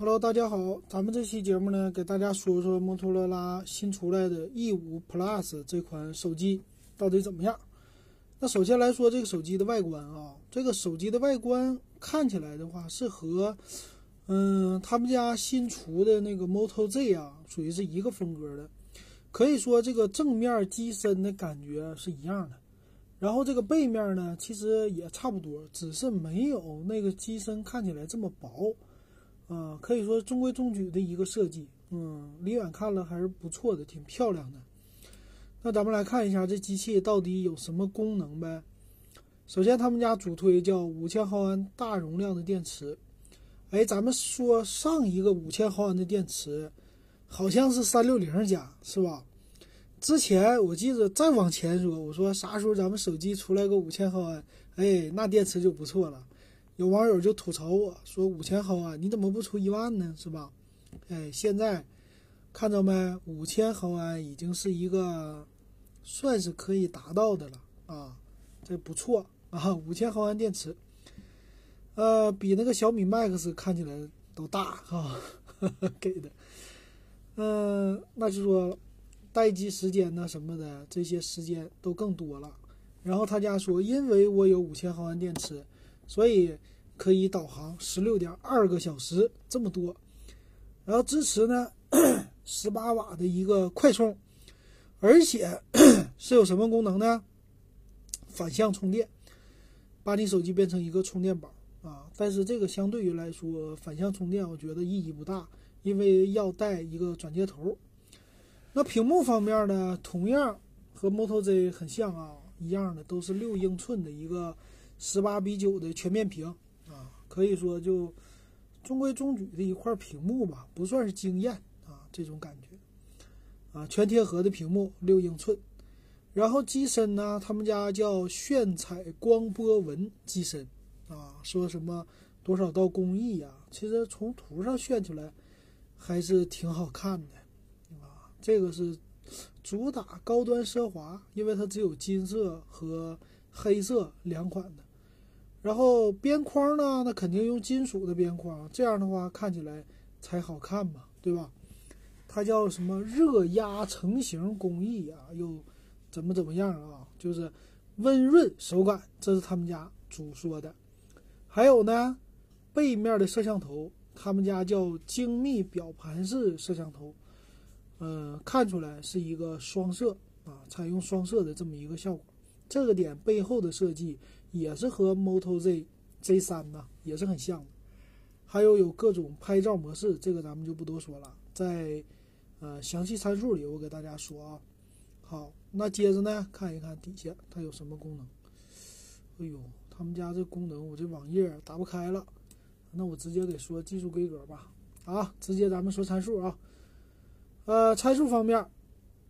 Hello，大家好，咱们这期节目呢，给大家说说摩托罗拉新出来的 E5 Plus 这款手机到底怎么样。那首先来说这个手机的外观啊，这个手机的外观看起来的话是和，嗯，他们家新出的那个 Moto Z 啊，属于是一个风格的，可以说这个正面机身的感觉是一样的。然后这个背面呢，其实也差不多，只是没有那个机身看起来这么薄。啊，可以说中规中矩的一个设计，嗯，离远看了还是不错的，挺漂亮的。那咱们来看一下这机器到底有什么功能呗。首先，他们家主推叫五千毫安大容量的电池。哎，咱们说上一个五千毫安的电池，好像是三六零家是吧？之前我记得再往前说，我说啥时候咱们手机出来个五千毫安，哎，那电池就不错了。有网友就吐槽我说：“五千毫安，你怎么不出一万呢？是吧？”哎，现在看着没？五千毫安已经是一个算是可以达到的了啊，这不错啊！五千毫安电池，呃，比那个小米 Max 看起来都大哈，给的。嗯，那就说待机时间呢什么的，这些时间都更多了。然后他家说，因为我有五千毫安电池。所以可以导航十六点二个小时这么多，然后支持呢十八瓦的一个快充，而且 是有什么功能呢？反向充电，把你手机变成一个充电宝啊！但是这个相对于来说，反向充电我觉得意义不大，因为要带一个转接头。那屏幕方面呢，同样和 Moto Z 很像啊，一样的都是六英寸的一个。十八比九的全面屏啊，可以说就中规中矩的一块屏幕吧，不算是惊艳啊，这种感觉啊，全贴合的屏幕六英寸，然后机身呢，他们家叫炫彩光波纹机身啊，说什么多少道工艺呀，其实从图上炫出来还是挺好看的啊，这个是主打高端奢华，因为它只有金色和黑色两款的。然后边框呢，那肯定用金属的边框，这样的话看起来才好看嘛，对吧？它叫什么热压成型工艺啊？又怎么怎么样啊？就是温润手感，这是他们家主说的。还有呢，背面的摄像头，他们家叫精密表盘式摄像头，嗯，看出来是一个双摄啊，采用双摄的这么一个效果。这个点背后的设计。也是和 Moto Z Z 三呢也是很像的，还有有各种拍照模式，这个咱们就不多说了，在呃详细参数里我给大家说啊。好，那接着呢看一看底下它有什么功能。哎呦，他们家这功能我这网页打不开了，那我直接给说技术规格吧。啊，直接咱们说参数啊。呃，参数方面，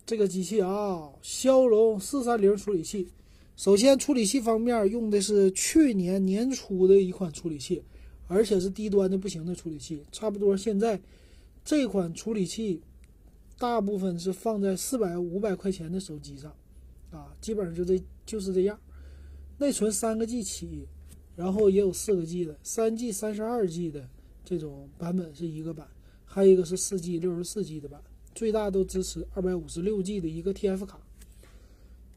这个机器啊，骁龙四三零处理器。首先，处理器方面用的是去年年初的一款处理器，而且是低端的不行的处理器。差不多现在这款处理器大部分是放在四百五百块钱的手机上，啊，基本上就这就是这样。内存三个 G 起，然后也有四个 G 的，三 G、三十二 G 的这种版本是一个版，还有一个是四 G、六十四 G 的版，最大都支持二百五十六 G 的一个 TF 卡。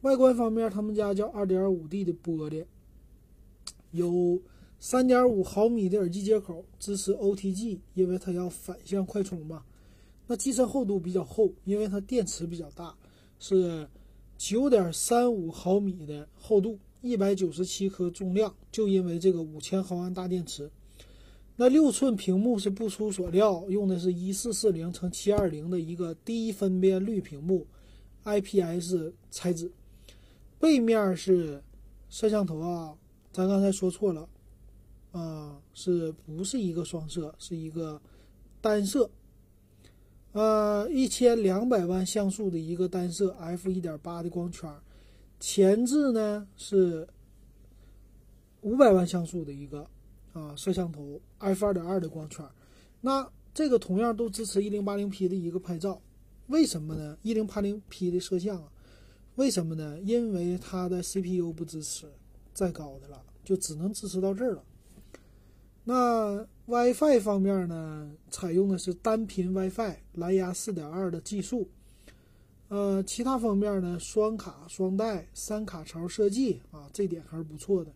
外观方面，他们家叫 2.5D 的玻璃，有3.5毫米的耳机接口，支持 OTG，因为它要反向快充嘛。那机身厚度比较厚，因为它电池比较大，是9.35毫米的厚度，197克重量，就因为这个5000毫安大电池。那六寸屏幕是不出所料，用的是一四四零乘七二零的一个低分辨率屏幕，IPS 材质。背面是摄像头啊，咱刚才说错了，啊，是不是一个双摄？是一个单摄，呃，一千两百万像素的一个单摄 f 一点八的光圈，前置呢是五百万像素的一个啊摄像头 f 二点二的光圈，那这个同样都支持一零八零 P 的一个拍照，为什么呢？一零八零 P 的摄像啊。为什么呢？因为它的 CPU 不支持再高的了，就只能支持到这儿了。那 WiFi 方面呢，采用的是单频 WiFi 蓝牙4.2的技术。呃，其他方面呢，双卡双待三卡槽设计啊，这点还是不错的。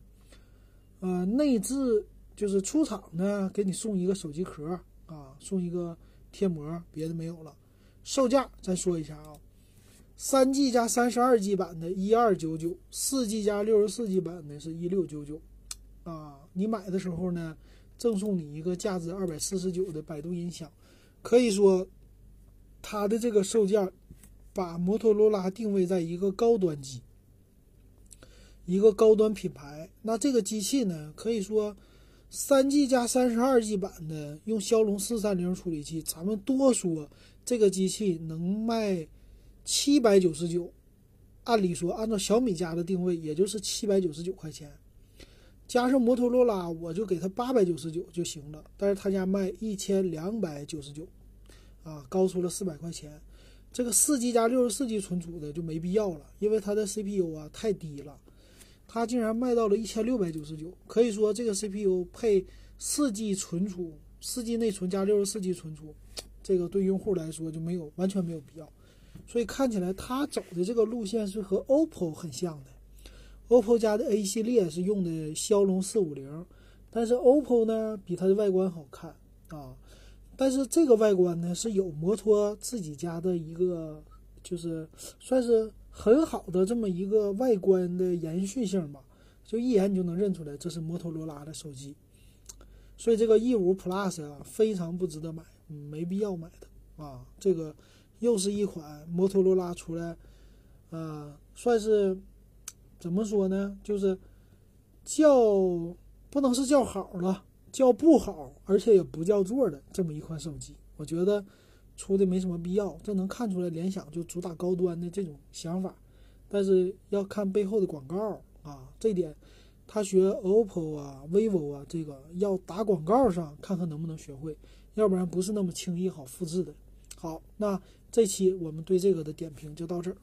呃，内置就是出厂呢，给你送一个手机壳啊，送一个贴膜，别的没有了。售价再说一下啊，三 G 加三十二 G 版的一二九九，四 G 加六十四 G 版的是一六九九。啊，你买的时候呢，赠送你一个价值二百四十九的百度音响，可以说，它的这个售价，把摩托罗拉定位在一个高端机，一个高端品牌。那这个机器呢，可以说，三 G 加三十二 G 版的用骁龙四三零处理器，咱们多说这个机器能卖七百九十九，按理说按照小米家的定位，也就是七百九十九块钱。加上摩托罗拉，我就给他八百九十九就行了。但是他家卖一千两百九十九，啊，高出了四百块钱。这个四 G 加六十四 G 存储的就没必要了，因为它的 CPU 啊太低了。它竟然卖到了一千六百九十九，可以说这个 CPU 配四 G 存储，四 G 内存加六十四 G 存储，这个对用户来说就没有完全没有必要。所以看起来它走的这个路线是和 OPPO 很像的。OPPO 家的 A 系列是用的骁龙四五零，但是 OPPO 呢比它的外观好看啊，但是这个外观呢是有摩托自己家的一个，就是算是很好的这么一个外观的延续性吧，就一眼你就能认出来这是摩托罗拉的手机，所以这个 E 五 Plus 啊非常不值得买，没必要买的啊，这个又是一款摩托罗拉出来，呃，算是。怎么说呢？就是叫不能是叫好了，叫不好，而且也不叫座的这么一款手机，我觉得出的没什么必要。这能看出来联想就主打高端的这种想法，但是要看背后的广告啊，这点他学 OPPO 啊、vivo 啊，这个要打广告上看看能不能学会，要不然不是那么轻易好复制的。好，那这期我们对这个的点评就到这儿。